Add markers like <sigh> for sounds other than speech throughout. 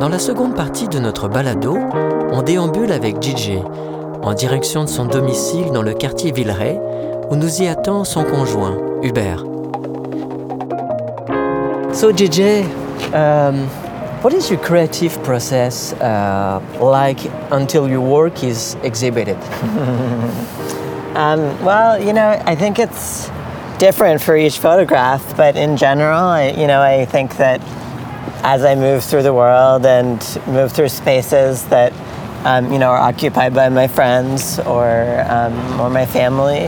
Dans la seconde partie de notre balado, on déambule avec DJ en direction de son domicile dans le quartier Villeray où nous y attend son conjoint, Hubert. So DJ, um, what is your creative process uh, like until your work is exhibited? <laughs> Um, well, you know, I think it's different for each photograph, but in general, I, you know, I think that as I move through the world and move through spaces that, um, you know, are occupied by my friends or um, or my family,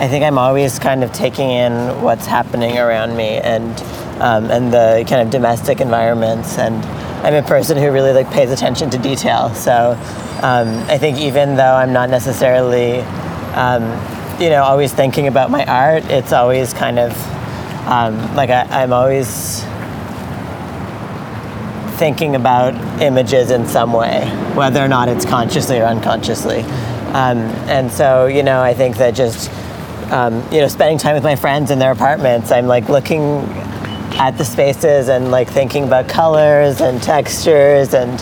I think I'm always kind of taking in what's happening around me and um, and the kind of domestic environments. And I'm a person who really like pays attention to detail. So um, I think even though I'm not necessarily um, you know, always thinking about my art, it's always kind of um, like I, I'm always thinking about images in some way, whether or not it's consciously or unconsciously. Um, and so, you know, I think that just, um, you know, spending time with my friends in their apartments, I'm like looking at the spaces and like thinking about colors and textures and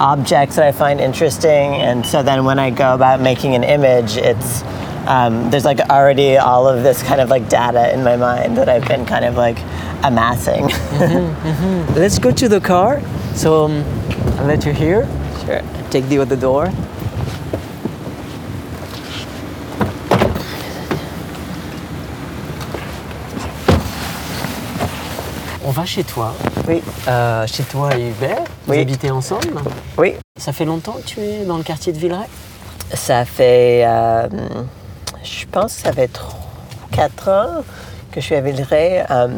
objects that I find interesting. And so then when I go about making an image, it's, um, there's like already all of this kind of like data in my mind that I've been kind of like amassing. <laughs> Let's go to the car. So um, I'll let you here. sure. Take the other door. On va chez toi. Oui, Euh, chez toi et Hubert. Vous Oui. habitez ensemble. oui. Ça fait longtemps que tu es dans le quartier de Villeray? Ça fait, euh, je pense que ça fait 4 ans que je suis à Villeray. Euh,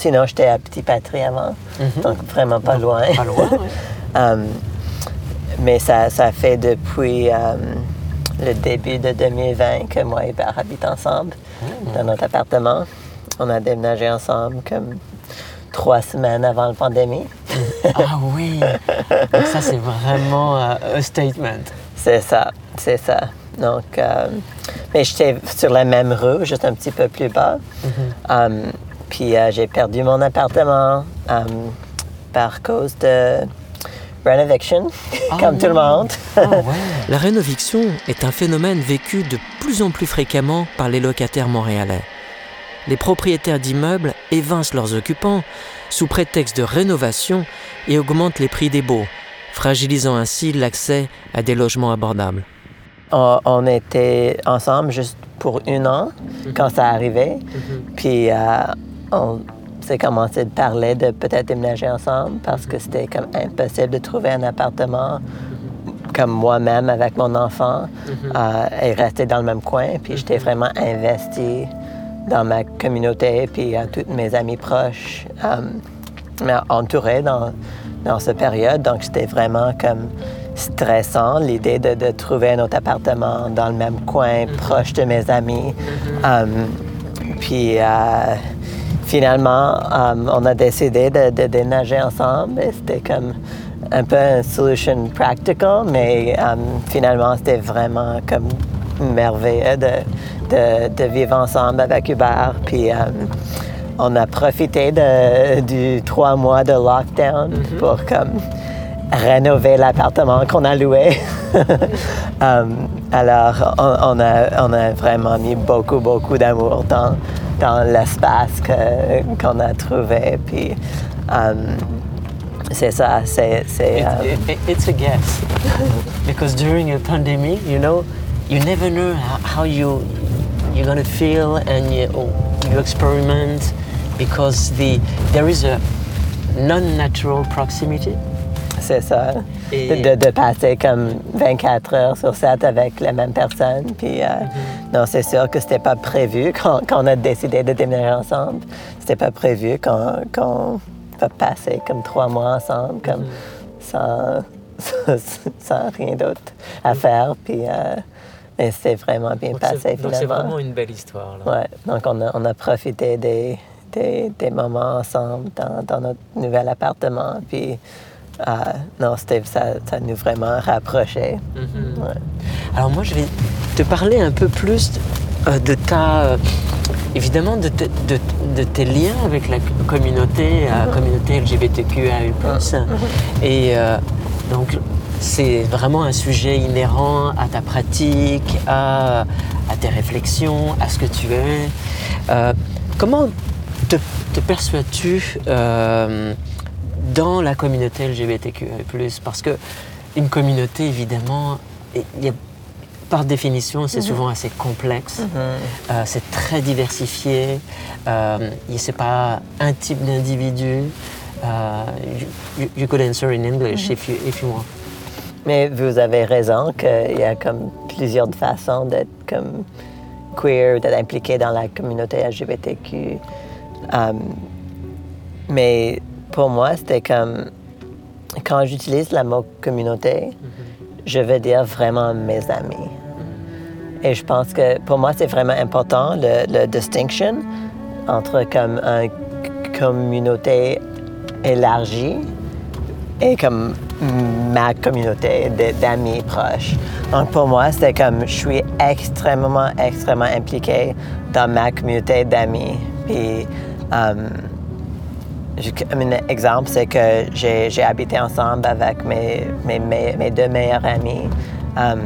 sinon, j'étais à Petit Patrie avant, donc vraiment pas loin. Pas loin, ouais. Euh, <laughs> mais ça, ça fait depuis euh, le début de 2020 que moi et Hubert habitent ensemble dans notre appartement. On a déménagé ensemble comme trois semaines avant la pandémie. <laughs> Ah oui. Donc ça c'est vraiment euh, un statement. C'est ça, c'est ça. Donc, euh, mais j'étais sur la même rue, juste un petit peu plus bas. Euh, puis euh, j'ai perdu mon appartement euh, par cause de renovation, comme tout le monde. <laughs> La rénoviction est un phénomène vécu de plus en plus fréquemment par les locataires montréalais. Les propriétaires d'immeubles évincent leurs occupants sous prétexte de rénovation et augmentent les prix des baux, fragilisant ainsi l'accès à des logements abordables. on, on était ensemble juste pour un an quand ça arrivait. Puis euh, on s'est commencé de parler de peut-être déménager ensemble parce que c'était comme impossible de trouver un appartement comme moi-même avec mon enfant euh, et rester dans le même coin. Puis j'étais vraiment investie dans ma communauté puis à toutes mes amis proches, euh, mais entourée dans, dans cette période. Donc c'était vraiment comme stressant l'idée de, de trouver un autre appartement dans le même coin, proche de mes amis. Euh, puis euh, finalement, euh, on a décidé de, de déménager ensemble et c'était comme un peu une solution practical, mais euh, finalement, c'était vraiment comme merveilleux de, de, de vivre ensemble avec Hubert. Puis euh, on a profité de, du trois mois de lockdown pour comme rénover l'appartement qu'on a loué. <laughs> Alors, on, on a, on a vraiment mis beaucoup, beaucoup d'amour dans, dans l'espace qu'on a trouvé. Puis, euh, c'est ça, c'est... c'est, euh, It- it- it's a guess. because during a pandemic, you know, you never know how, you you're gonna feel and you, you experiment because the there is a non-natural proximity. C'est ça. Et- De, de passer comme 24 heures sur 7 avec la même personne. Puis, euh, non, c'est sûr que c'était pas prévu <laughs> quand, quand on a décidé de déménager ensemble. C'était pas prévu qu'on qu'on va passer comme trois mois ensemble, comme sans, sans, <laughs> sans rien d'autre à faire. Puis, euh, mais c'était vraiment bien passé finalement. une belle histoire. Là. Ouais, donc on a, on a profité des, des, des moments ensemble dans, dans notre nouvel appartement. Puis, euh, non, c'était, ça, ça nous vraiment rapprochait. Ouais. Alors moi, je vais te parler un peu plus euh, de ta, euh, évidemment de, tes liens avec la communauté, la mhm. communauté LGBTQAI+. Mhm. Et donc c'est vraiment un sujet inhérent à ta pratique, à, tes réflexions, à ce que tu es. comment te, perçois-tu dans la communauté LGBTQI+, parce que une communauté, évidemment, par définition, c'est mhm. souvent assez complexe, mhm. euh, c'est très diversifié, euh, c'est pas un type d'individu. Euh, you, could answer in English mhm. if, you, if you want. Mais vous avez raison qu'il y a comme plusieurs façons d'être comme queer, d'être impliqué dans la communauté LGBTQ. Euh, mais pour moi, c'était comme quand j'utilise le mot communauté, je veux dire vraiment mes amis. Et je pense que pour moi, c'est vraiment important le, distinction entre comme une communauté élargie et comme ma communauté d'amis proches. Donc pour moi, c'est comme je suis extrêmement, extrêmement impliqué dans ma communauté d'amis. Puis, um, un exemple, c'est que j'ai habité ensemble avec mes, mes, deux meilleurs amis um,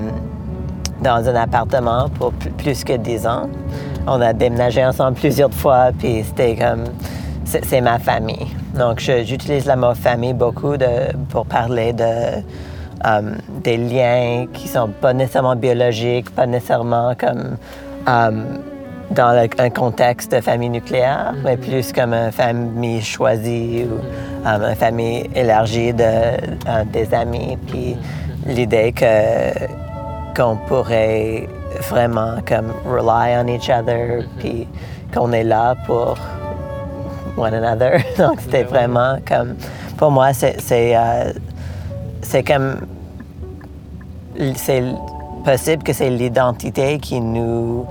dans un appartement pour plus que dix ans. On a déménagé ensemble <laughs> plusieurs fois, puis c'était comme. C'est ma famille. Donc, j'utilise le mot famille beaucoup de, pour parler de, um, des liens qui sont pas nécessairement biologiques, pas nécessairement comme. Um, dans un contexte de famille nucléaire, mais mm-hmm. plus comme une famille choisie ou um, une famille élargie de, euh, des amis. Puis mm-hmm. l'idée que qu'on pourrait vraiment comme rely on each other, mm-hmm. puis qu'on est là pour one another. <laughs> Donc c'était vraiment comme pour moi c'est c'est euh, c'est comme c'est possible que c'est l'identité qui nous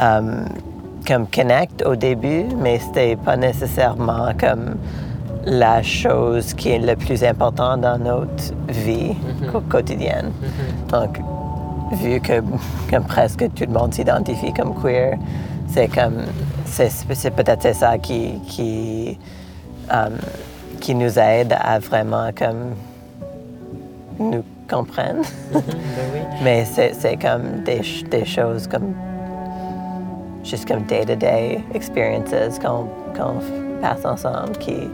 um, comme connect au début, mais c'était pas nécessairement comme la chose qui est le plus importante dans notre vie mm-hmm. quotidienne. Mm-hmm. Donc, vu que comme presque tout le monde s'identifie comme queer, c'est comme c'est, peut-être ça qui qui, um, qui nous aide à vraiment comme nous comprendre. Mm-hmm. Ben mais c'est, c'est comme des, des choses comme juste comme day-to-day experiences qu'on passe ensemble qui,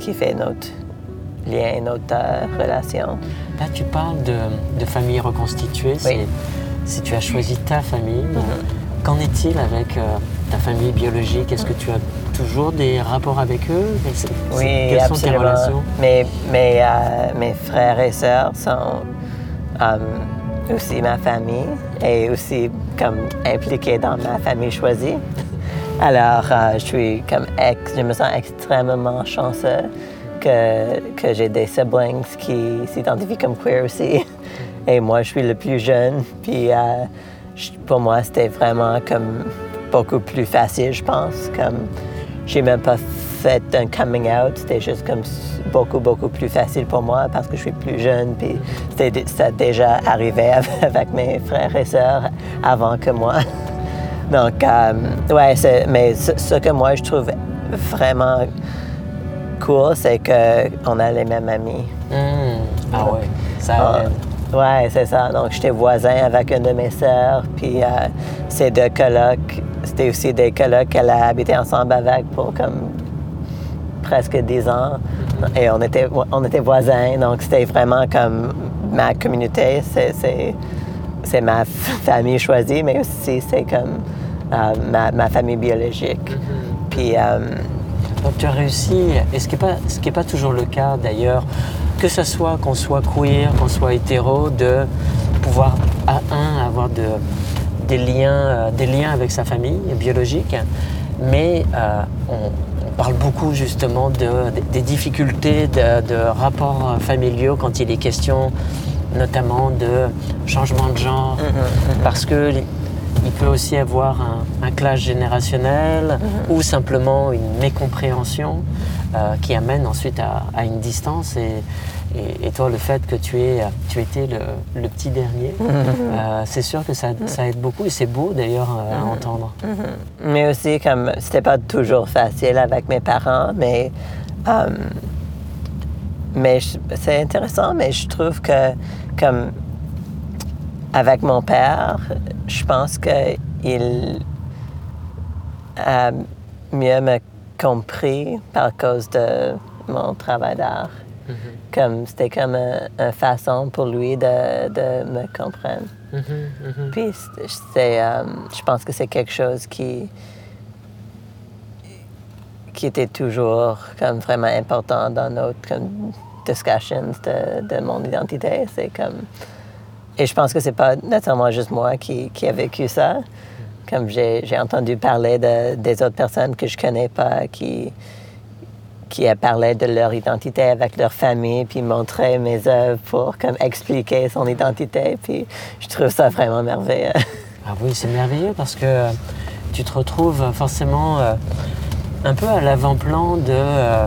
qui fait notre lien, notre euh, relation. Là, tu parles de, de famille reconstituée. Si tu as choisi ta famille, mm-hmm. qu'en est-il avec euh, ta famille biologique? Est-ce que tu as toujours des rapports avec eux? Oui, Quelles absolument. sont tes relations? Mes, mes, euh, mes frères et sœurs sont aussi ma famille et aussi comme impliquée dans ma famille choisie. Alors, euh, je suis comme ex, je me sens extrêmement chanceux que, que j'ai des siblings qui s'identifient comme queer aussi. Et moi, je suis le plus jeune. Puis euh, pour moi, c'était vraiment comme beaucoup plus facile, je pense. Comme j'ai même pas fait un coming out, c'était juste comme beaucoup, beaucoup plus facile pour moi parce que je suis plus jeune, puis c'était, ça déjà arrivé <laughs> avec mes frères et sœurs avant que moi. <laughs> Donc, euh, ouais, mais ce, que moi je trouve vraiment cool, c'est qu'on a les mêmes amis. Hmm. Ah ouais, ça ah, Ouais, c'est ça. Donc, j'étais voisin avec une de mes sœurs, puis euh, ces deux colocs, c'était aussi des colocs qu'elle a habité ensemble avec pour comme presque 10 ans. Et on était, on était voisins, donc c'était vraiment comme ma communauté, c'est ma famille choisie, mais aussi c'est comme euh, ma, ma, famille biologique. Mm-hmm. Puis. Euh, donc tu as réussi, et ce qui n'est pas, ce qui est pas toujours le cas d'ailleurs, que ce soit qu'on soit queer, qu'on soit hétéro, de pouvoir, à un, avoir de, des, liens, euh, des liens avec sa famille biologique, mais on, parle beaucoup justement des difficultés de, rapports familiaux quand il est question notamment de changement de genre, mhm, mhm. parce que il peut aussi avoir un, un clash générationnel ou simplement une mécompréhension euh, qui amène ensuite à, à une distance. Et, et, et toi, le fait que tu, es, tu étais le, le petit dernier, <laughs> euh, c'est sûr que ça, ça aide beaucoup et c'est beau d'ailleurs euh, à entendre. Mais aussi, comme c'était pas toujours facile avec mes parents, mais, euh, mais c'est intéressant, mais je trouve que, comme avec mon père, je pense qu'il a mieux me compris par cause de mon travail d'art. Comme c'était comme un- une façon pour lui de, de me comprendre. Mhm, mhm. Puis c'est- euh, je pense que c'est quelque chose qui qui était toujours comme vraiment important dans nos comme, discussions de, de mon identité. C'est comme et je pense que c'est pas nécessairement juste moi qui, qui a vécu ça. Comme j'ai j'ai entendu parler de, des autres personnes que je connais pas qui qui parlé de leur identité avec leur famille, puis montrer mes œuvres pour comme expliquer son identité. Puis je trouve ça vraiment merveilleux. <laughs> Ah oui, c'est merveilleux parce que tu te retrouves forcément euh, un peu à l'avant-plan de euh,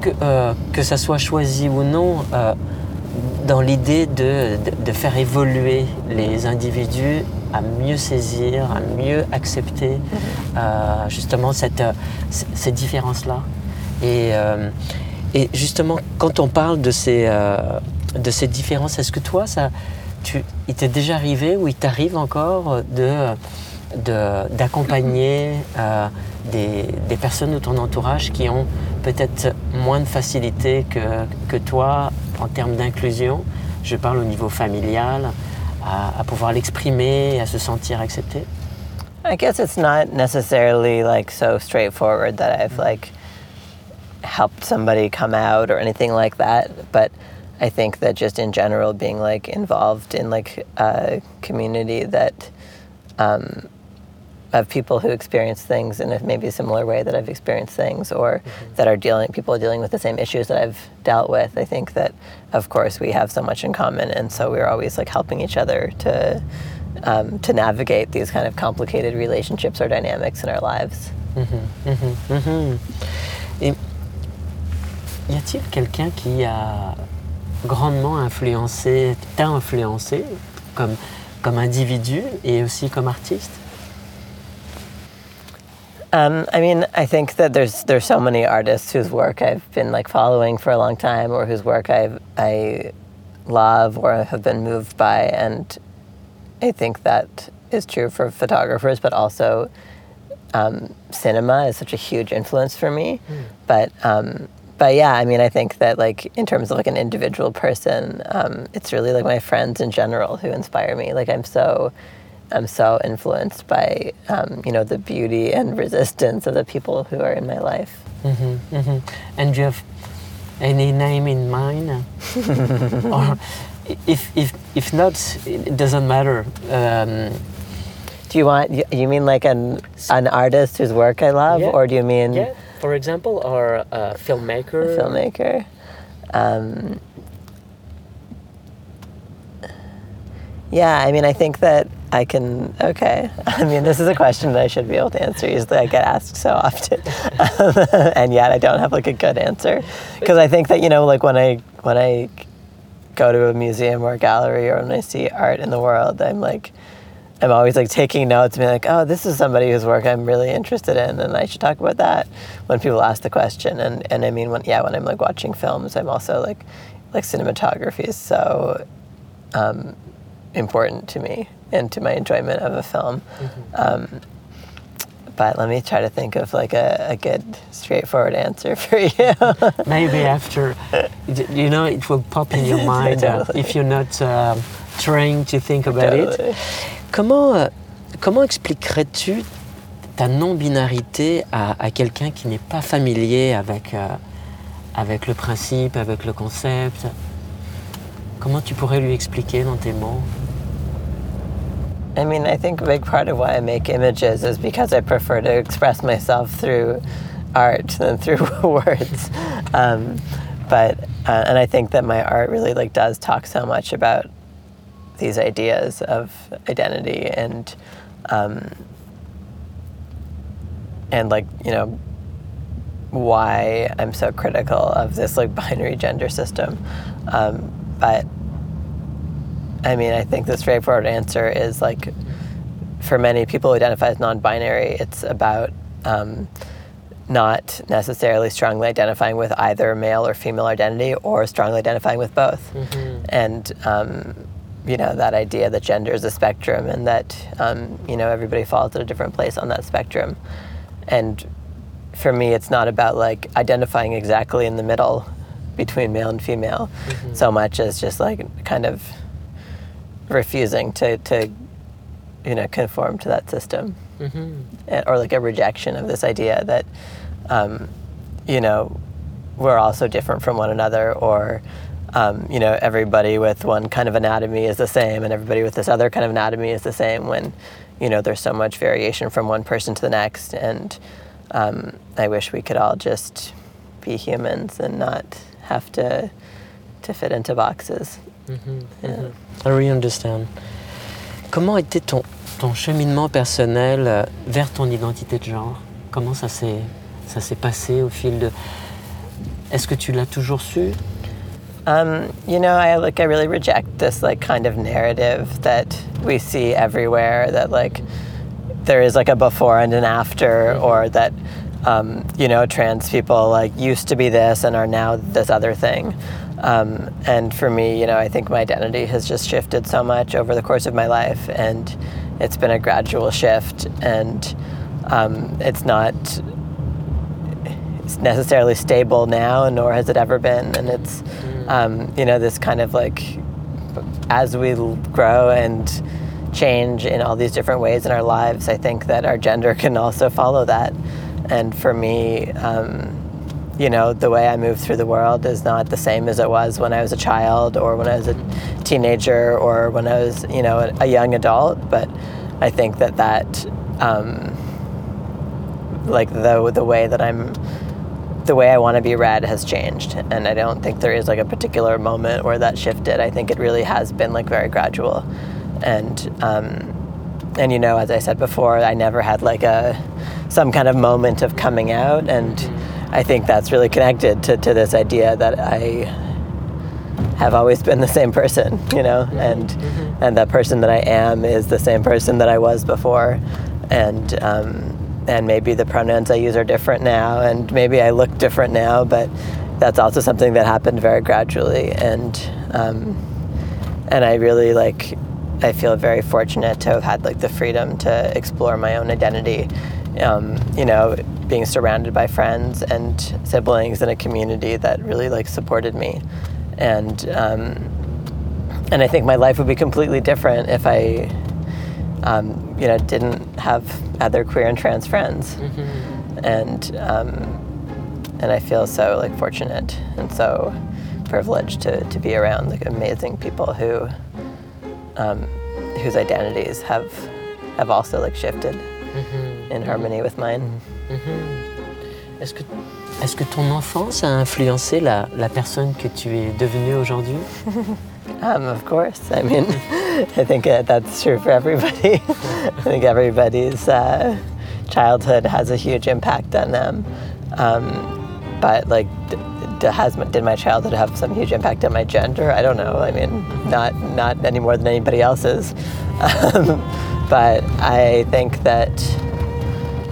que, euh, que ça soit choisi ou non dans l'idée de- de faire évoluer les individus à mieux saisir, à mieux accepter euh, justement cette, euh, ces différences-là. Et, euh, et justement, quand on parle de ces, euh, de ces différences, est-ce que toi, ça, tu, il t'est déjà arrivé ou il t'arrive encore de, de- d'accompagner euh, des, des personnes de ton entourage qui ont peut-être moins de facilité que, que toi en termes d'inclusion? Je parle au niveau familial, à, à pouvoir l'exprimer, à se sentir accepté. I guess it's not necessarily like so straightforward that I've like helped somebody come out or anything like that, but I think that just in general being like involved in like a community that um, of people who experience things in a maybe similar way that I've experienced things or that are dealing people are dealing with the same issues that I've dealt with. I think that of course we have so much in common and so we're always like helping each other to um, to navigate these kind of complicated relationships or dynamics in our lives. Mm-hmm, mm-hmm, Et y a-t-il quelqu'un qui a grandement influencé, t'a influencé comme, comme individu et aussi comme artiste Um, I mean, I think that there's there's so many artists whose work I've been like following for a long time, or whose work I I love or have been moved by, and I think that is true for photographers, but also um, cinema is such a huge influence for me. But um, but yeah, I mean, I think that like in terms of like an individual person, um, it's really like my friends in general who inspire me. Like I'm so I'm so influenced by um, you know the beauty and resistance of the people who are in my life. Mhm, mhm. And do you have any name in mind? <laughs> or if, if, if not, it doesn't matter. Um, Do you want you, you mean like an an artist whose work I love, Yeah. or do you mean yeah, for example, or a filmmaker. a filmmaker? Um, yeah, I mean, I think that I can. Okay, <laughs> I mean, this is a question that I should be able to answer. Usually, I get asked so often, <laughs> and yet I don't have like a good answer because I think that you know, like when I when I go to a museum or a gallery or when I see art in the world, I'm like. I'm always like taking notes and being like, oh, this is somebody whose work I'm really interested in, and I should talk about that when people ask the question. And and I mean, when yeah, when I'm like watching films, I'm also like, like cinematography is so um, important to me and to my enjoyment of a film. Um, but let me try to think of like a, a good, straightforward answer <laughs> for you. Maybe after, you know, it will pop in your <laughs> mind uh, if you're not um trying to think about it. Comment, euh, comment expliquerais-tu ta non-binarité à, à quelqu'un qui n'est pas familier avec, euh, avec le principe, avec le concept? Comment tu pourrais lui expliquer dans tes mots I mean, I think a big part of why I make images is because I prefer to express myself through art than <laughs> through <laughs> words. Um, but uh, and I think that my art really like does talk so much about these ideas of identity and um, and like you know why I'm so critical of this like <laughs> binary gender system. Um, but I mean, I think the straightforward answer is like for many people who identify as non-binary, it's about um, not necessarily strongly identifying with either male or female identity or strongly identifying with both. Mm-hmm. And um, you know that idea that gender is a spectrum and that um, you know everybody falls at a different place on that spectrum. And for me, it's not about like identifying exactly in the middle between male and female mm-hmm. so much as just like kind of refusing to, to you know conform to that system mm-hmm. or like a rejection of this idea that um, you know we're all so different from one another or um, you know everybody with one kind of anatomy is the same and everybody with this other kind of anatomy is the same when you know there's so much variation from one person to the next and um, I wish we could all just be humans and not have to to fit into boxes. Mm-hmm, mm-hmm. I really understand. Comment était ton, ton cheminement personnel euh, vers ton identité de genre? Comment ça s'est ça s'est passé au fil de Est-ce que tu l'as toujours su? Um, you know, I like I really reject this like kind of narrative that we see everywhere that like there is like a before and an after, mm-hmm. or that um, you know trans people like used to be this and are now this other thing. Um, and for me, you know, I think my identity has just shifted so much over the course of my life, and it's been a gradual shift, and um, it's not necessarily stable now, nor has it ever been. And it's, mm. um, you know, this kind of like, as we grow and change in all these different ways in our lives, I think that our gender can also follow that. And for me, um, you know, the way I move through the world is not the same as it was when I was a child or when I was a teenager or when I was, you know, a, young adult. But I think that that, um, like the the way that I'm, the way I want to be read has changed, and I don't think there is like a particular moment where that shifted. I think it really has been like very gradual and um, and you know, as I said before, I never had like a some kind of moment of coming out, and I think that's really connected to, to this idea that I have always been the same person, <laughs> you know, and mm-hmm. and that person that I am is the same person that I was before, and um, and maybe the pronouns I use are different now, and maybe I look different now, but that's also something that happened very gradually, and um, and I really like I feel very fortunate to have had like the freedom to explore my own identity. Um, you know, being surrounded by friends and siblings in a community that really like supported me, and um, and I think my life would be completely different if I, um, you know, didn't have other queer and trans friends, mm-hmm. and um, and I feel so like fortunate and so privileged to to be around like amazing people who um, whose identities have have also like shifted mm-hmm. in harmony with mine. Mm-hmm. Est-ce que est-ce que ton enfance a influencé la, la personne que tu es devenue aujourd'hui? <laughs> um, of course. I mean, <laughs> I think uh, that's true for everybody. <laughs> I think everybody's uh, childhood has a huge impact on them. Um, but like has did my childhood have some huge impact on my gender? I don't know. I mean, not not any more than anybody else's. Um, but I think that,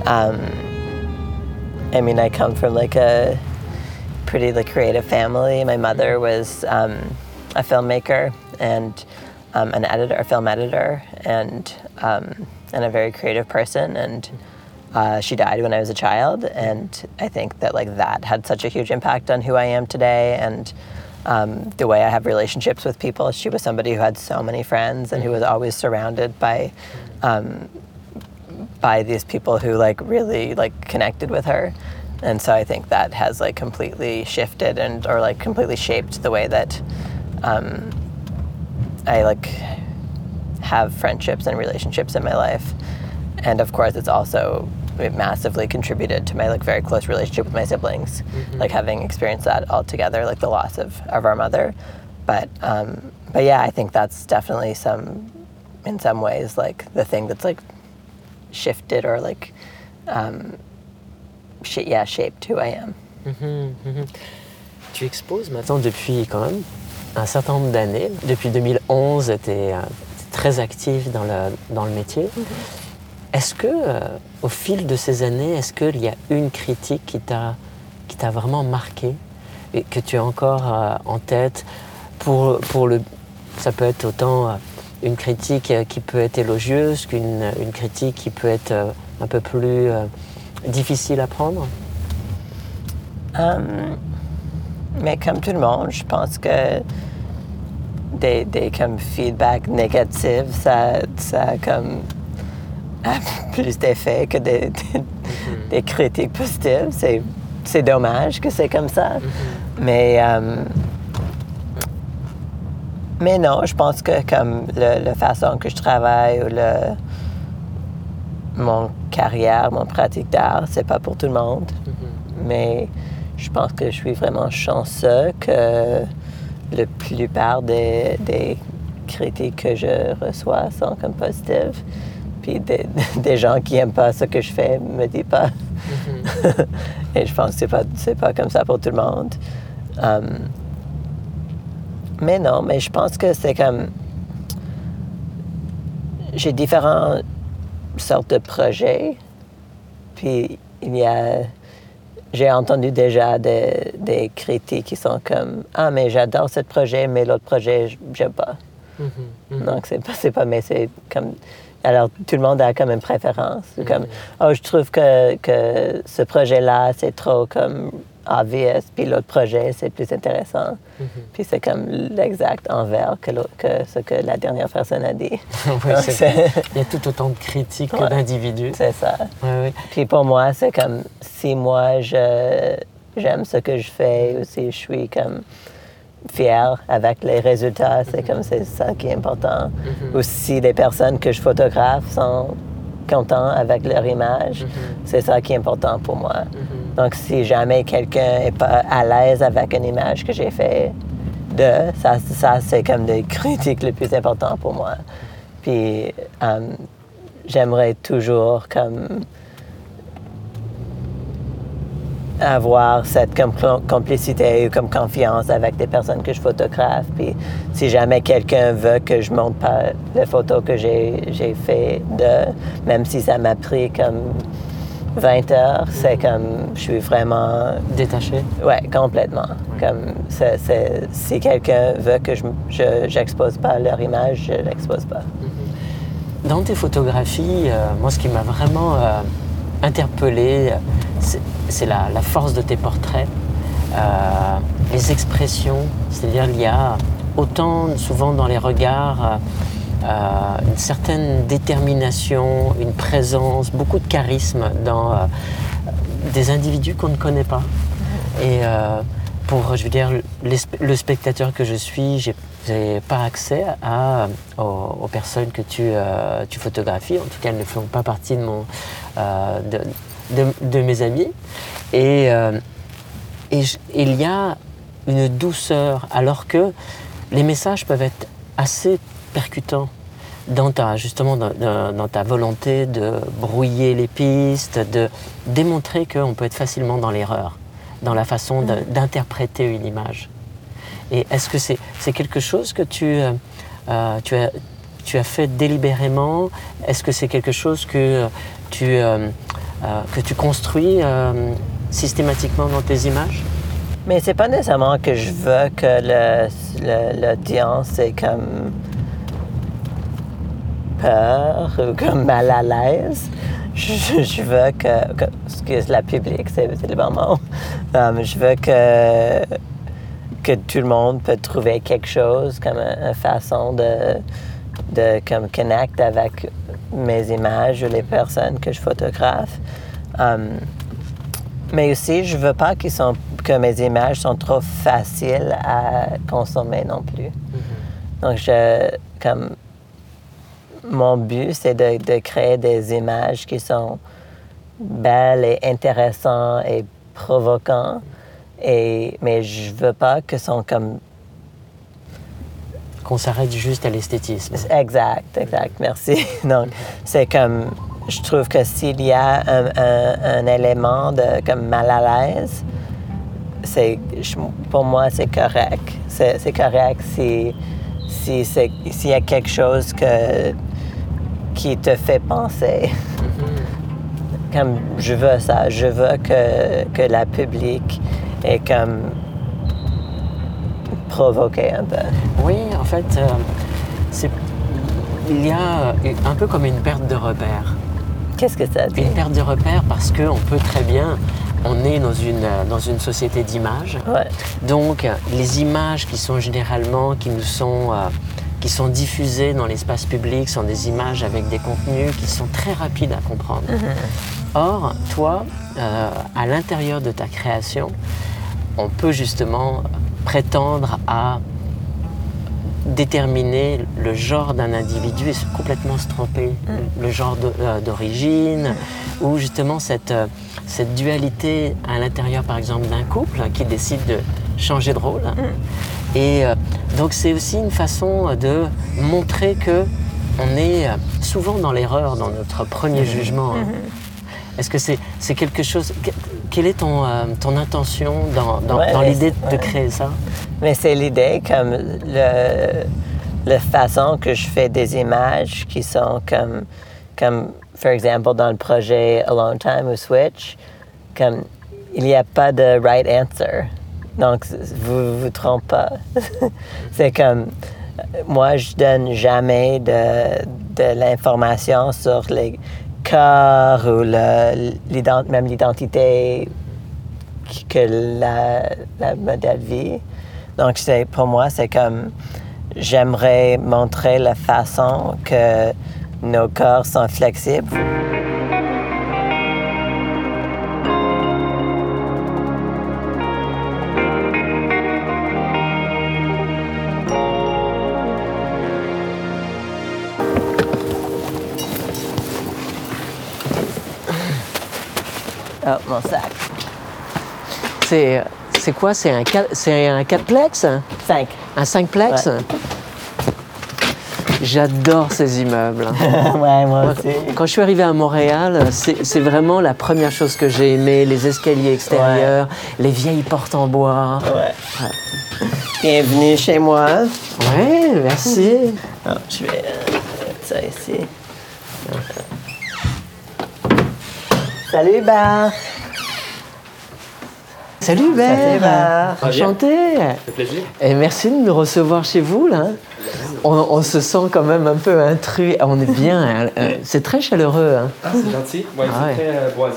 um, I mean, I come from like a pretty like creative family. My mother was um, a filmmaker and um, an editor, a film editor, and um, and a very creative person and. Uh, she died when I was a child, and I think that like that had such a huge impact on who I am today and um, the way I have relationships with people. She was somebody who had so many friends and who was always surrounded by um, by these people who like really like connected with her, and so I think that has like completely shifted and or like completely shaped the way that um, I like have friendships and relationships in my life. And of course, it's also it massively contributed to my like very close relationship with my siblings, mm-hmm. like having experienced that all together, like the loss of, of our mother. but um, but yeah, I think that's definitely some, in some ways, like the thing that's like shifted or like, um, sh- yeah, shaped who I am. Mhm, mhm. Tu exposes maintenant depuis quand même un certain nombre d'années. Depuis 2011, tu es, très active dans le, dans le métier. Est-ce que, euh, au fil de ces années, est-ce qu'il y a une critique qui t'a qui t'a vraiment marqué et que tu as encore euh, en tête pour, pour le, ça peut être autant euh, une critique euh, qui peut être élogieuse qu'une une critique qui peut être euh, un peu plus euh, difficile à prendre? Um, mais comme tout le monde, je pense que des, des comme feedback négatifs, ça, ça a comme <laughs> a plus d'effet que des, des, des critiques positives. C'est, dommage que c'est comme ça. Mais, um, mais non, je pense que comme le- la façon que je travaille ou le, mon carrière, mon pratique d'art, c'est pas pour tout le monde. Mais je pense que je suis vraiment chanceux que la plupart des, des critiques que je reçois sont comme positives. Puis des, <laughs> des gens qui n'aiment pas ce que je fais me disent pas. <laughs> Et je pense que c'est pas, c'est pas comme ça pour tout le monde. Um, mais non, mais je pense que c'est comme. J'ai différentes sortes de projets. Puis il y a. J'ai entendu déjà des, des critiques qui sont comme Ah, mais j'adore ce projet, mais l'autre projet, j'aime pas. Donc, c'est pas, pas, mais c'est comme. Alors, tout le monde a comme une préférence. Comme, oh, je trouve que, que ce projet-là, c'est trop comme obvious, puis l'autre projet, c'est plus intéressant. Puis c'est comme l'exact envers que, ce que la dernière personne a dit. <laughs> Oui, Donc. Il y a tout autant de critiques que d'individus. c'est ça. Ouais. Puis pour moi, c'est comme si moi, je, j'aime ce que je fais, ou si je suis comme fier avec les résultats, c'est comme c'est ça qui est important. Ou si les personnes que je photographe sont contents avec leur image, c'est ça qui est important pour moi. Donc si jamais quelqu'un est pas à l'aise avec une image que j'ai fait de, ça, ça c'est comme des critiques les plus importantes pour moi. Puis euh, j'aimerais toujours comme avoir cette com- complicité ou comme confiance avec des personnes que je photographe. Puis si jamais quelqu'un veut que je montre pas les photos que j'ai fait de, même si ça m'a pris comme 20 heures, c'est comme je suis vraiment Détaché. Ouais, complètement. Comme si quelqu'un veut que je je- j'expose pas leur image, je l'expose pas. Dans tes photographies, euh, moi, ce qui m'a vraiment euh, interpellé, euh, c'est- la, force de tes portraits, euh, les expressions, c'est-à-dire il y a autant souvent dans les regards euh, une certaine détermination, une présence, beaucoup de charisme dans euh, des individus qu'on ne connaît pas. Et pour, je veux dire, le spectateur que je suis, j'ai j'ai pas accès à, aux, aux personnes que tu, euh, tu photographies. En tout cas, elles ne font pas partie de, mon, euh, de, de- de mes amis. Et, euh, et je- il y a une douceur, alors que les messages peuvent être assez percutants dans ta, justement dans, dans- ta volonté de brouiller les pistes, de démontrer qu'on peut être facilement dans l'erreur, dans la façon de- d'interpréter une image. Et est-ce que c'est c'est quelque chose que tu, euh, euh, tu, as, tu as fait délibérément? Est-ce que c'est quelque chose que tu, euh, euh, que tu construis systématiquement dans tes images? Mais c'est pas nécessairement que je veux que l'audience est comme peur ou comme mal à l'aise. Je, veux que, que excuse la public, c'est le bon mot. Um, je veux que que tout le monde peut trouver quelque chose comme une, une façon de de comme connect avec mes images ou les personnes que je photographe. Um, mais aussi, je veux pas qu'ils sont, que mes images sont trop faciles à consommer non plus. Donc, je, comme, mon but, c'est de, de créer des images qui sont belles et intéressantes et provocantes. Et, mais je veux pas que sont comme qu'on s'arrête juste à l'esthétisme. Exact, exact, merci. <laughs> Donc, c'est comme, je trouve que s'il y a un, un- un élément de comme mal à l'aise, c'est, pour moi, c'est correct. C'est, c'est correct si, si c'est, s'il y a quelque chose que, qui te fait penser. Comme, je veux ça, je veux que, que la public est comme provoquée un peu. Oui, en fait, euh, c'est- il y a euh, un peu comme une perte de repère. Qu'est-ce que ça dit? Une perte de repère parce qu'on peut très bien, on est dans une, euh, dans une société d'images. Ouais. Donc, les images qui sont généralement, qui nous sont, euh, qui sont diffusées dans l'espace public sont des images avec des contenus qui sont très rapides à comprendre. Or, toi, euh, à l'intérieur de ta création, on peut justement prétendre à déterminer le genre d'un individu et se- complètement se tromper, le genre euh, d'origine, ou justement cette, euh, cette dualité à l'intérieur, par exemple, d'un couple qui décide de changer de rôle. Et euh, donc c'est aussi une façon de montrer que on est souvent dans l'erreur dans notre premier jugement. hein. Est-ce que c'est c'est quelque chose... que- Quelle est ton, euh, ton intention dans, dans- Ouais, dans mais l'idée de ouais. créer ça? Mais c'est l'idée, comme le, la façon que je fais des images qui sont comme, comme, par exemple, dans le projet Alone Time ou Switch, comme il n'y a pas de right answer. Donc, vous ne vous trompez pas. <laughs> c'est comme, moi, je donne jamais de, de l'information sur les corps ou même l'identité que la, la modèle vit. Donc, pour moi, c'est comme j'aimerais montrer la façon que nos corps sont flexibles. Oh, mon sac. C'est c'est quoi? C'est un, c'est un 4plex Cinq. Un 5plex Ouais. J'adore ces immeubles. <laughs> ouais, moi aussi. Quand je suis arrivé à Montréal, c'est c'est vraiment la première chose que j'ai aimé, les escaliers extérieurs, les vieilles portes en bois. Ouais. Bienvenue chez moi. Ouais, merci. Oh, je vais euh, mettre ça ici. Salut, Hubert. Salut, Hubert. Enchanté. plaisir. Et merci de nous recevoir chez vous là. On, on se sent quand même un peu intrus. On est bien. hein. Euh, C'est très chaleureux. hein. Ah, c'est gentil. Ouais, Ah ouais. très euh, boisé.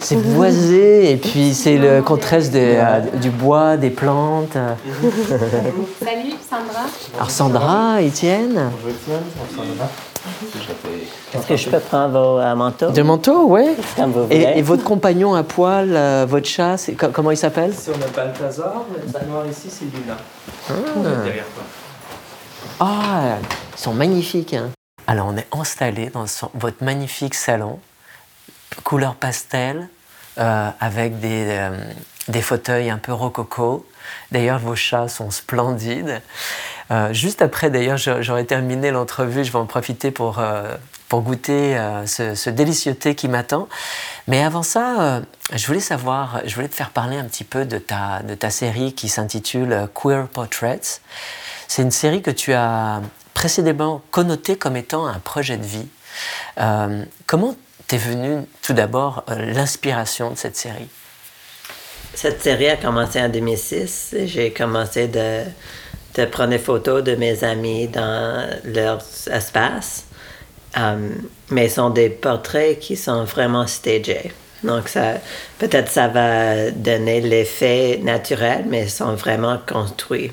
C'est boisé et puis c'est le contraste euh, du bois, des plantes. Salut Sandra. Alors Sandra, Étienne. Bonjour Étienne. Est-ce que je peux prendre vos euh, manteaux? De manteau, ouais. Comme vous voulez. Et, et votre compagnon à poil, euh, votre chat, comment il s'appelle? Ici, on a Balthazar. Le noir ici, c'est Luna. Derrière toi. Ah, ils sont magnifiques. hein. Alors, on est installé dans son- votre magnifique salon, couleur pastel, euh, avec des, euh, des fauteuils un peu rococo. D'ailleurs, vos chats sont splendides. Euh, juste après, d'ailleurs, j'aurais terminé l'entrevue. Je vais en profiter pour, euh, pour goûter euh, ce, délicieux thé qui m'attend. Mais avant ça, je voulais savoir, je voulais te faire parler un petit peu de ta, de ta série qui s'intitule Queer Portraits. C'est une série que tu as précédemment connotée comme étant un projet de vie. Comment t'es venue tout d'abord l'inspiration de cette série? Cette série a commencé en 2006. J'ai commencé de, de prendre des photos de mes amis dans leur espace. Um, mais ce sont des portraits qui sont vraiment stagés. Donc, ça, peut-être ça va donner l'effet naturel, mais ils sont vraiment construits.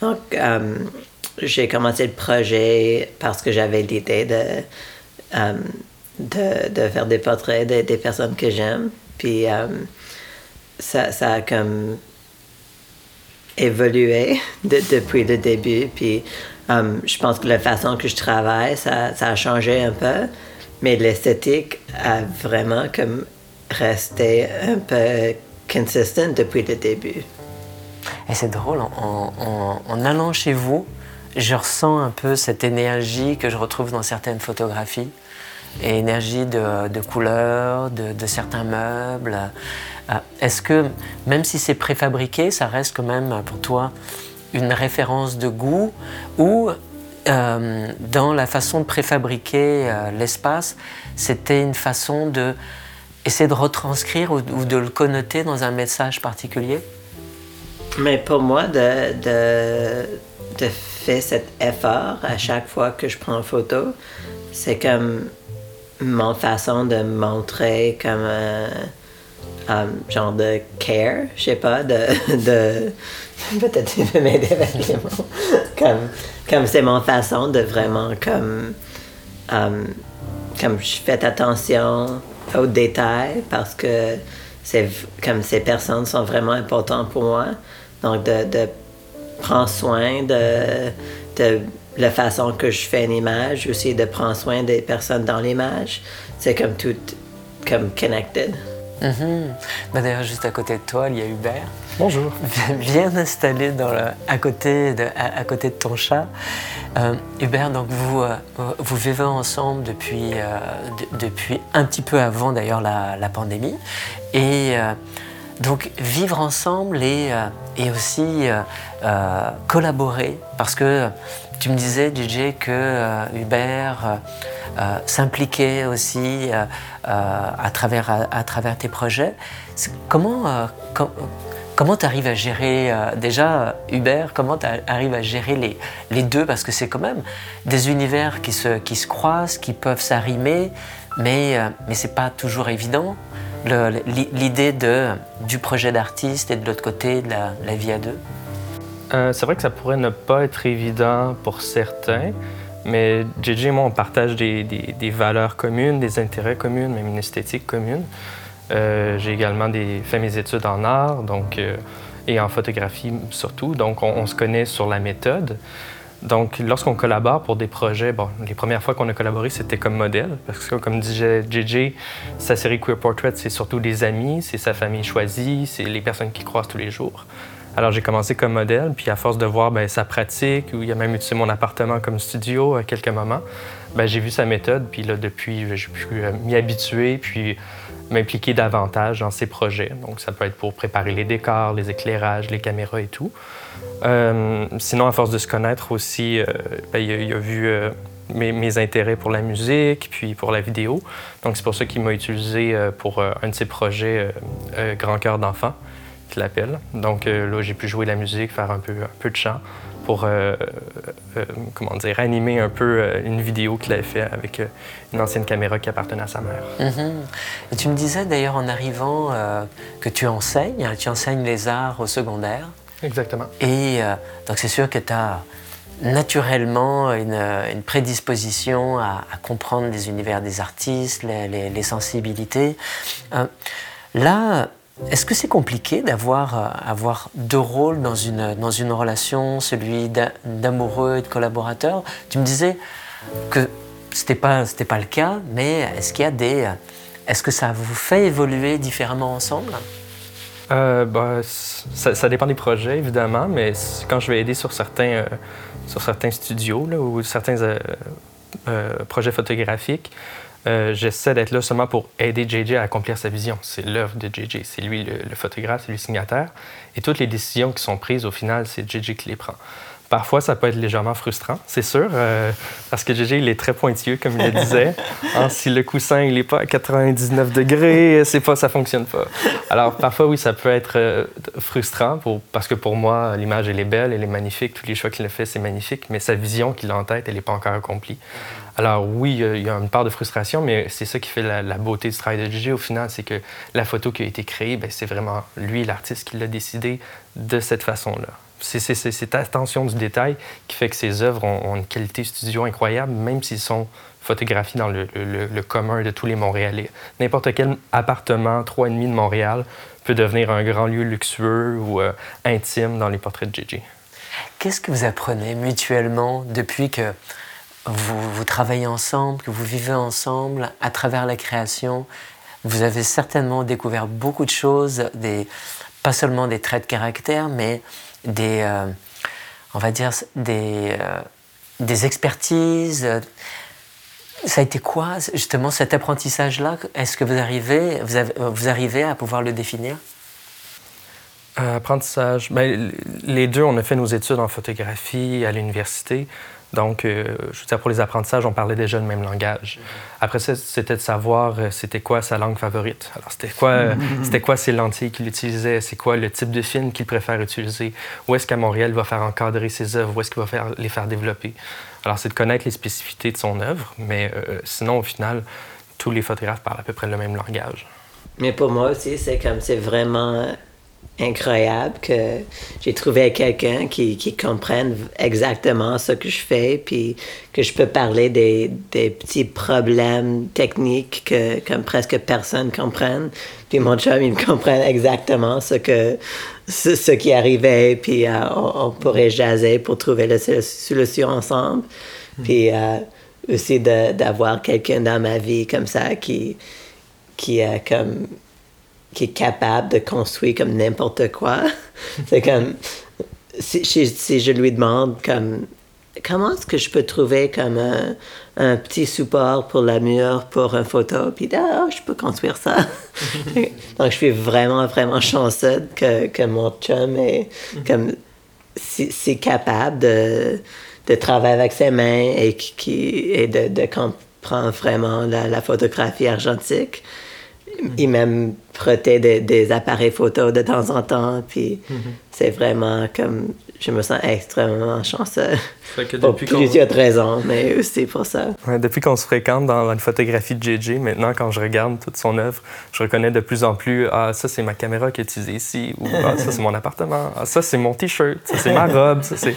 Donc, um, j'ai commencé le projet parce que j'avais l'idée de, um, de, de faire des portraits de- des personnes que j'aime. Puis, ça, ça a comme évolué de- depuis le début. Puis um, je pense que la façon que je travaille, ça, a changé un peu. Mais l'esthétique a vraiment comme resté un peu consistent depuis le début. Et c'est drôle, en, allant chez vous, je ressens un peu cette énergie que je retrouve dans certaines photographies, énergie de, de couleurs, de, certains meubles. Euh, est-ce que, même si c'est préfabriqué, ça reste quand même pour toi une référence de goût ou euh, dans la façon de préfabriquer euh, l'espace, c'était une façon de essayer de retranscrire ou, de le connoter dans un message particulier? Mais pour moi, de, de, de faire cet effort à chaque fois que je prends une photo, c'est comme mon façon de montrer comme un, un genre de care, je sais pas, de, <laughs> peut-être tu peux m'aider avec les mots. comme c'est mon façon de vraiment comme um, comme je fais attention aux détails parce que c'est comme ces personnes sont vraiment importantes pour moi. Donc de, de prendre soin de, de la façon que je fais une image aussi de prendre soin des personnes dans l'image. C'est comme tout comme connected Mhm. Bah, d'ailleurs, juste à côté de toi, il y a Hubert. Bonjour. <laughs> Bien installé dans le, à, côté de, à, côté de ton chat. Euh, Hubert, donc vous, euh, vous vivez ensemble depuis, euh, depuis un petit peu avant d'ailleurs la, la, pandémie. Et donc vivre ensemble et, et aussi collaborer. Parce que tu me disais, DJ, que Hubert euh, aussi euh, euh, à, travers, à, travers tes projets. Comment comment tu arrives à gérer déjà Hubert Comment tu arrives à gérer les, les deux? Parce que c'est quand même des univers qui se, qui se croisent, qui peuvent s'arrimer, mais, mais ce n'est pas toujours évident. L'idée du projet d'artiste et de l'autre côté de la, vie à deux C'est vrai que ça pourrait ne pas être évident pour certains. Mais JJ et moi, on partage des, valeurs communes, des intérêts communs, même une esthétique commune. Euh, j'ai également fait mes études en art donc, euh, et en photographie surtout. Donc, on, se connaît sur la méthode. Donc, lorsqu'on collabore pour des projets, bon, les premières fois qu'on a collaboré, c'était comme modèle, parce que comme disait JJ, sa série Queer Portrait, c'est surtout des amis, c'est sa famille choisie, c'est les personnes qui croisent tous les jours. Alors j'ai commencé comme modèle, puis à force de voir ben, sa pratique, où il a même utilisé mon appartement comme studio à quelques moments, ben, j'ai vu sa méthode, puis là depuis, j'ai pu euh, m'y habituer, puis m'impliquer davantage dans ses projets. Donc ça peut être pour préparer les décors, les éclairages, les caméras et tout. Euh, sinon, à force de se connaître aussi, euh, ben, il, a, vu mes, intérêts pour la musique, puis pour la vidéo. Donc c'est pour ça qu'il m'a utilisé pour un de ses projets Grand Cœur d'enfant qu'il appelle. Donc euh, là, j'ai pu jouer la musique, faire un peu, un peu de chant pour, euh, euh, comment dire, animer un peu une vidéo qu'il avait fait avec une ancienne caméra qui appartenait à sa mère. Mm-hmm. Et tu me disais d'ailleurs en arrivant que tu enseignes, hein, tu enseignes les arts au secondaire. Exactement. Et donc c'est sûr que tu as naturellement une, une prédisposition à, comprendre les univers des artistes, les, les, les sensibilités. là, est-ce que c'est compliqué d'avoir euh, avoir deux rôles dans une, dans une relation, celui d'amoureux et de collaborateur Tu me disais que ce n'était pas, pas le cas, mais est-ce qu'il y a des... Euh, est-ce que ça vous fait évoluer différemment ensemble? Euh, bah, ça, dépend des projets, évidemment, mais quand je vais aider sur certains, sur certains studios ou certains projets photographiques, euh, j'essaie d'être là seulement pour aider JJ à accomplir sa vision. C'est l'œuvre de JJ. C'est lui le, photographe, c'est lui le signataire. Et toutes les décisions qui sont prises, au final, c'est JJ qui les prend. Parfois, ça peut être légèrement frustrant, c'est sûr, euh, parce que JJ, il est très pointilleux, comme il le disait. <laughs> Hein, si le coussin, il n'est pas à 99 degrés, c'est pas, ça fonctionne pas. Alors, parfois, oui, ça peut être euh, frustrant, pour, parce que pour moi, l'image, elle est belle, elle est magnifique, tous les choix qu'il a fait, c'est magnifique, mais sa vision qu'il a en tête, elle n'est pas encore accomplie. Alors oui, il y a une part de frustration, mais c'est ça qui fait la, beauté du travail de Gigi au final, c'est que la photo qui a été créée, ben, c'est vraiment lui, l'artiste, qui l'a décidé de cette façon-là. C'est cette attention du détail qui fait que ses œuvres ont, une qualité studio incroyable, même s'ils sont photographiés dans le, commun de tous les Montréalais. N'importe quel appartement 3,5 de Montréal peut devenir un grand lieu luxueux ou euh, intime dans les portraits de Gigi. Qu'est-ce que vous apprenez mutuellement depuis que vous, travaillez ensemble, que vous vivez ensemble à travers la création. Vous avez certainement découvert beaucoup de choses, pas seulement des traits de caractère, mais des, euh, on va dire, des, des expertises ça a été quoi, justement, cet apprentissage-là? Est-ce que vous arrivez, vous, vous, arrivez à pouvoir le définir? Apprentissage, ben, les deux, on a fait nos études en photographie à l'université. Donc, euh, je veux dire, pour les apprentissages, on parlait déjà le même langage. Après ça, c'était de savoir euh, c'était quoi sa langue favorite. Alors, c'était quoi, euh, <laughs> c'était quoi ses lentilles qu'il utilisait, c'est quoi le type de film qu'il préfère utiliser, où est-ce qu'à Montréal il va faire encadrer ses œuvres, où est-ce qu'il va faire, les faire développer? Alors, c'est de connaître les spécificités de son œuvre, mais sinon, au final, tous les photographes parlent à peu près le même langage. Mais pour moi aussi, c'est comme c'est vraiment incroyable que j'ai trouvé quelqu'un qui, qui comprenne exactement ce que je fais, puis que je peux parler des, des petits problèmes techniques que comme presque personne comprenne. Puis mon chum, il comprend exactement ce que ce, qui arrivait, puis euh, on, pourrait jaser pour trouver la solution ensemble. Hmm. Puis euh, aussi d'avoir quelqu'un dans ma vie comme ça qui, qui a comme qui est capable de construire comme n'importe quoi. <laughs> c'est comme, si, si, je lui demande comme, comment est-ce que je peux trouver comme un, un petit support pour la mur pour une photo, puis ah, je peux construire ça. <laughs> Donc je suis vraiment, vraiment chanceux que, que mon chum est comme, si, capable de, de travailler avec ses mains et, qui, et de, de comprendre vraiment la, la photographie argentique il m'aime prêter des, appareils photo de temps en temps. Puis mhm. C'est vraiment comme. Je me sens extrêmement chanceux. pour plusieurs raisons, mais aussi pour ça. depuis qu'on se fréquente dans une photographie de JJ, maintenant, quand je regarde toute son œuvre, je reconnais de plus en plus Ah, ça, c'est ma caméra qui est utilisée ici, ou Ah, ça, c'est mon appartement, Ah, ça, c'est mon T-shirt, ça, c'est ma <laughs> robe. Ça, c'est...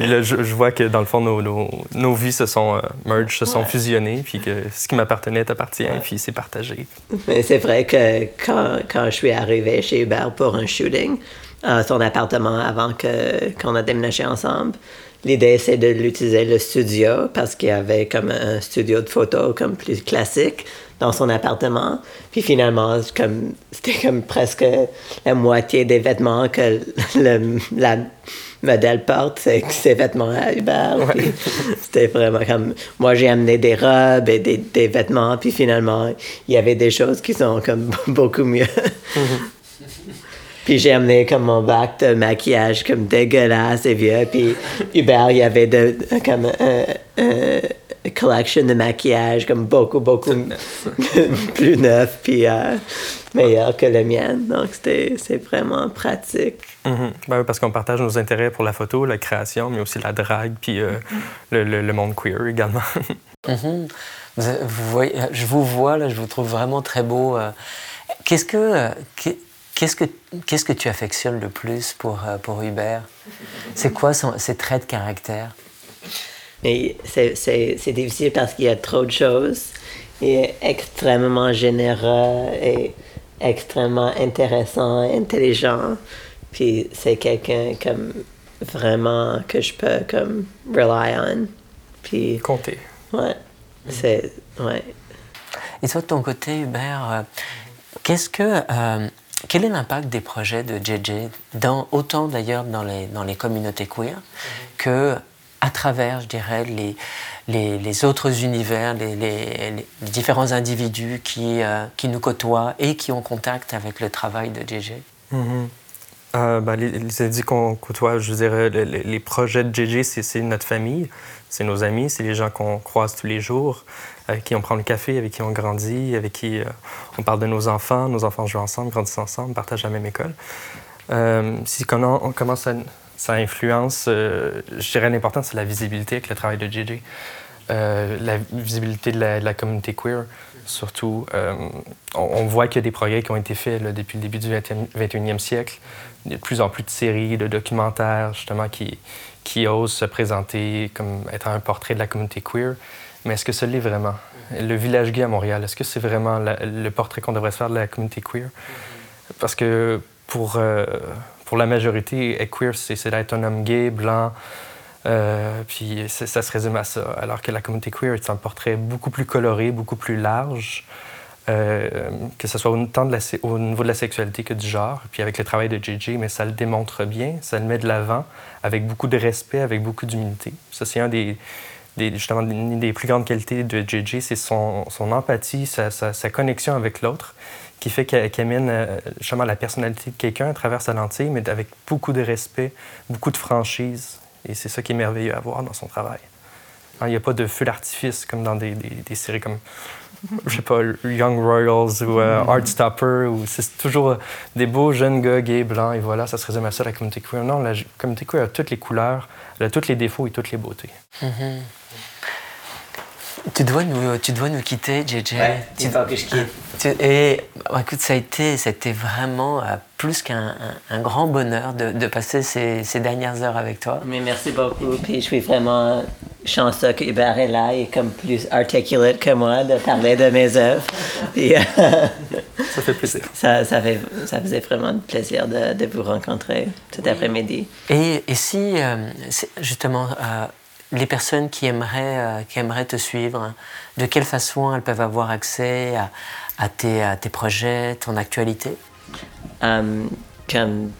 Et là, je, vois que dans le fond, nos, nos, vies se sont euh, merged, se sont fusionnées, puis que ce qui m'appartenait t'appartient, puis c'est partagé. Mais c'est vrai que quand, quand je suis arrivé chez Hubert pour un shooting, son appartement avant que, qu'on a déménagé ensemble, L'idée, c'est de l'utiliser le studio parce qu'il y avait comme un studio de photo comme plus classique dans son appartement. Puis finalement, comme, c'était comme presque la moitié des vêtements que <laughs> le, la modèle porte, c'est ses vêtements à Hubert. C'était vraiment comme... Moi, j'ai amené des robes et des, des, vêtements, puis finalement, il y avait des choses qui sont comme <laughs> beaucoup mieux. Mm-hmm. Puis j'ai amené comme mon bac de maquillage comme dégueulasse et vieux. Puis Hubert, il y avait de, comme une collection de maquillage comme beaucoup, beaucoup <laughs> plus neuf puis euh, meilleur que le mien. Donc c'était, c'est vraiment pratique. Mm-hmm. Ben parce qu'on partage nos intérêts pour la photo, la création, mais aussi la drague puis euh, le, le, monde queer également. <laughs> Mm-hmm. vous, voyez, je vous vois, là, je vous trouve vraiment très beau. Euh. Qu'est-ce que... Qu'est-ce que, qu'est-ce que tu affectionnes le plus pour, euh, pour Hubert? C'est quoi son, ses traits de caractère? Mais c'est, c'est, c'est difficile parce qu'il y a trop de choses. Il est extrêmement généreux et extrêmement intéressant, intelligent. Puis c'est quelqu'un comme vraiment que je peux comme rely on. Puis compter. Ouais. C'est ouais. Et toi de ton côté Hubert, euh, qu'est-ce que euh, quel est l'impact des projets de JJ, dans, autant d'ailleurs dans les, dans les communautés queer que à travers, je dirais, les, les, les autres univers, les, les, différents individus qui, euh, qui nous côtoient et qui ont contact avec le travail de JJ mm-hmm. euh, ben, les, individus qu'on côtoie, je dirais, les, projets de JJ, c'est notre famille, c'est nos amis, c'est les gens qu'on croise tous les jours avec qui on prend le café, avec qui on grandit, avec qui euh, on parle de nos enfants. Nos enfants jouent ensemble, grandissent ensemble, partagent la même école. Euh, si à, ça influence, euh, je dirais l'important, c'est la visibilité avec le travail de JJ. la visibilité de la, communauté queer, surtout. On, voit qu'il y a des progrès qui ont été faits depuis le début du 21e siècle. Il y a de plus en plus de séries, de documentaires, justement, qui, qui osent se présenter comme étant un portrait de la communauté queer. Mais est-ce que ce l'est vraiment? Le village gay à Montréal, est-ce que c'est vraiment le portrait qu'on devrait se faire de la communauté queer? Parce que pour, euh, pour la majorité, être queer, c'est d'être un homme gay, blanc, euh, puis ça se résume à ça. Alors que la communauté queer est un portrait beaucoup plus coloré, beaucoup plus large. euh, que ce soit autant de la, au niveau de la sexualité que du genre. Puis avec le travail de JJ, mais ça le démontre bien, ça le met de l'avant avec beaucoup de respect, avec beaucoup d'humilité. Ça, c'est un des, justement une des plus grandes qualités de JJ, c'est son, son, empathie, sa, sa, connexion avec l'autre, qui fait qu'elle amène euh, justement la personnalité de quelqu'un à travers sa lentille, mais avec beaucoup de respect, beaucoup de franchise. Et c'est ça qui est merveilleux à voir dans son travail. Hein, il n'y a pas de feu d'artifice comme dans des, des, des séries comme je sais pas, Young Royals ou euh, mm-hmm. Heartstopper, ou c'est toujours des beaux jeunes gars gays, blancs, et voilà, ça se résume à ça, la communauté queer. Non, la communauté queer a toutes les couleurs, elle a tous les défauts et toutes les beautés. Mm-hmm. Tu dois nous, tu dois nous quitter, JJ. Ouais, il faut que je quitte. Et bah, écoute, ça a été, été vraiment euh, plus qu'un un, grand bonheur de, de passer ces, ces, dernières heures avec toi. Mais merci beaucoup. Puis je suis vraiment chanceux que Hubert est là et comme plus articulate que moi de parler de mes œuvres. <laughs> Puis, euh, <laughs> ça fait plaisir. Ça, ça, fait, ça faisait vraiment plaisir de, de vous rencontrer cet après-midi. Et, et si, euh, justement, les personnes qui aimeraient, qui aimeraient te suivre, de quelle façon elles peuvent avoir accès à à tes, à tes projets, ton actualité? Um, Comme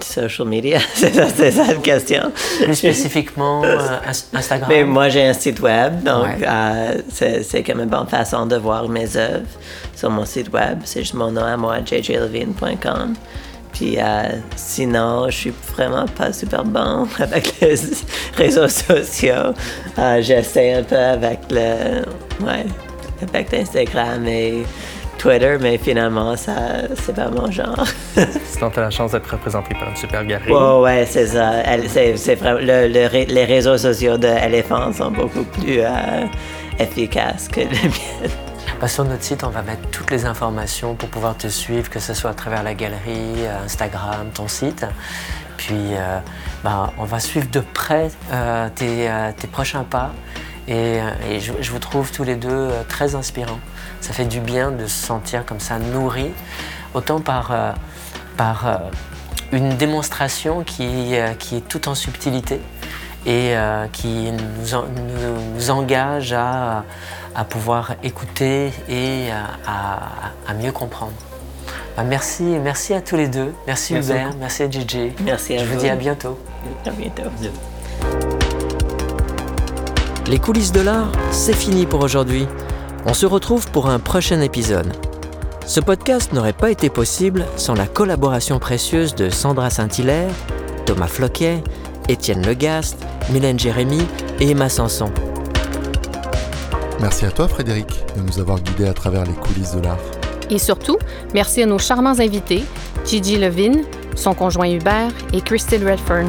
social media, <laughs> c'est ça, la question. Plus spécifiquement euh, Instagram? Mais moi j'ai un site web, donc euh, c'est, c'est comme une bonne façon de voir mes œuvres sur mon site web. C'est juste mon nom à moi, jjlevine.com. Puis euh, sinon, je suis vraiment pas super bon <laughs> avec les réseaux sociaux. j'essaie un peu avec le, ouais, avec Instagram et Twitter, mais finalement, ça, c'est pas mon genre. <laughs> Sinon, tu as la chance d'être représenté par une super galerie. Oh, ouais, c'est ça. C'est, le, les réseaux sociaux d'Elephant sont beaucoup plus euh, efficaces que les miens. Bah, sur notre site, on va mettre toutes les informations pour pouvoir te suivre, que ce soit à travers la galerie, euh, Instagram, ton site. Puis, euh, bah, on va suivre de près tes, tes, prochains pas. Et, je, je, vous trouve tous les deux très inspirants. Ça fait du bien de se sentir comme ça nourri, autant par, euh, par euh, une démonstration qui, euh, qui, est tout en subtilité et qui nous, nous, engage à, à, pouvoir écouter et à, à mieux comprendre. Bah, merci, merci à tous les deux. Merci, Hubert, merci à JJ. Merci à Je vous. vous dis à bientôt. À bientôt. Les coulisses de l'art, c'est fini pour aujourd'hui. On se retrouve pour un prochain épisode. Ce podcast n'aurait pas été possible sans la collaboration précieuse de Sandra Saint-Hilaire, Thomas Floquet, Étienne Legast, Mylène Jérémy et Emma Sanson. Merci à toi Frédéric de nous avoir guidés à travers les coulisses de l'art. Et surtout, merci à nos charmants invités, Gigi Levine, son conjoint Hubert et Christine Redfern.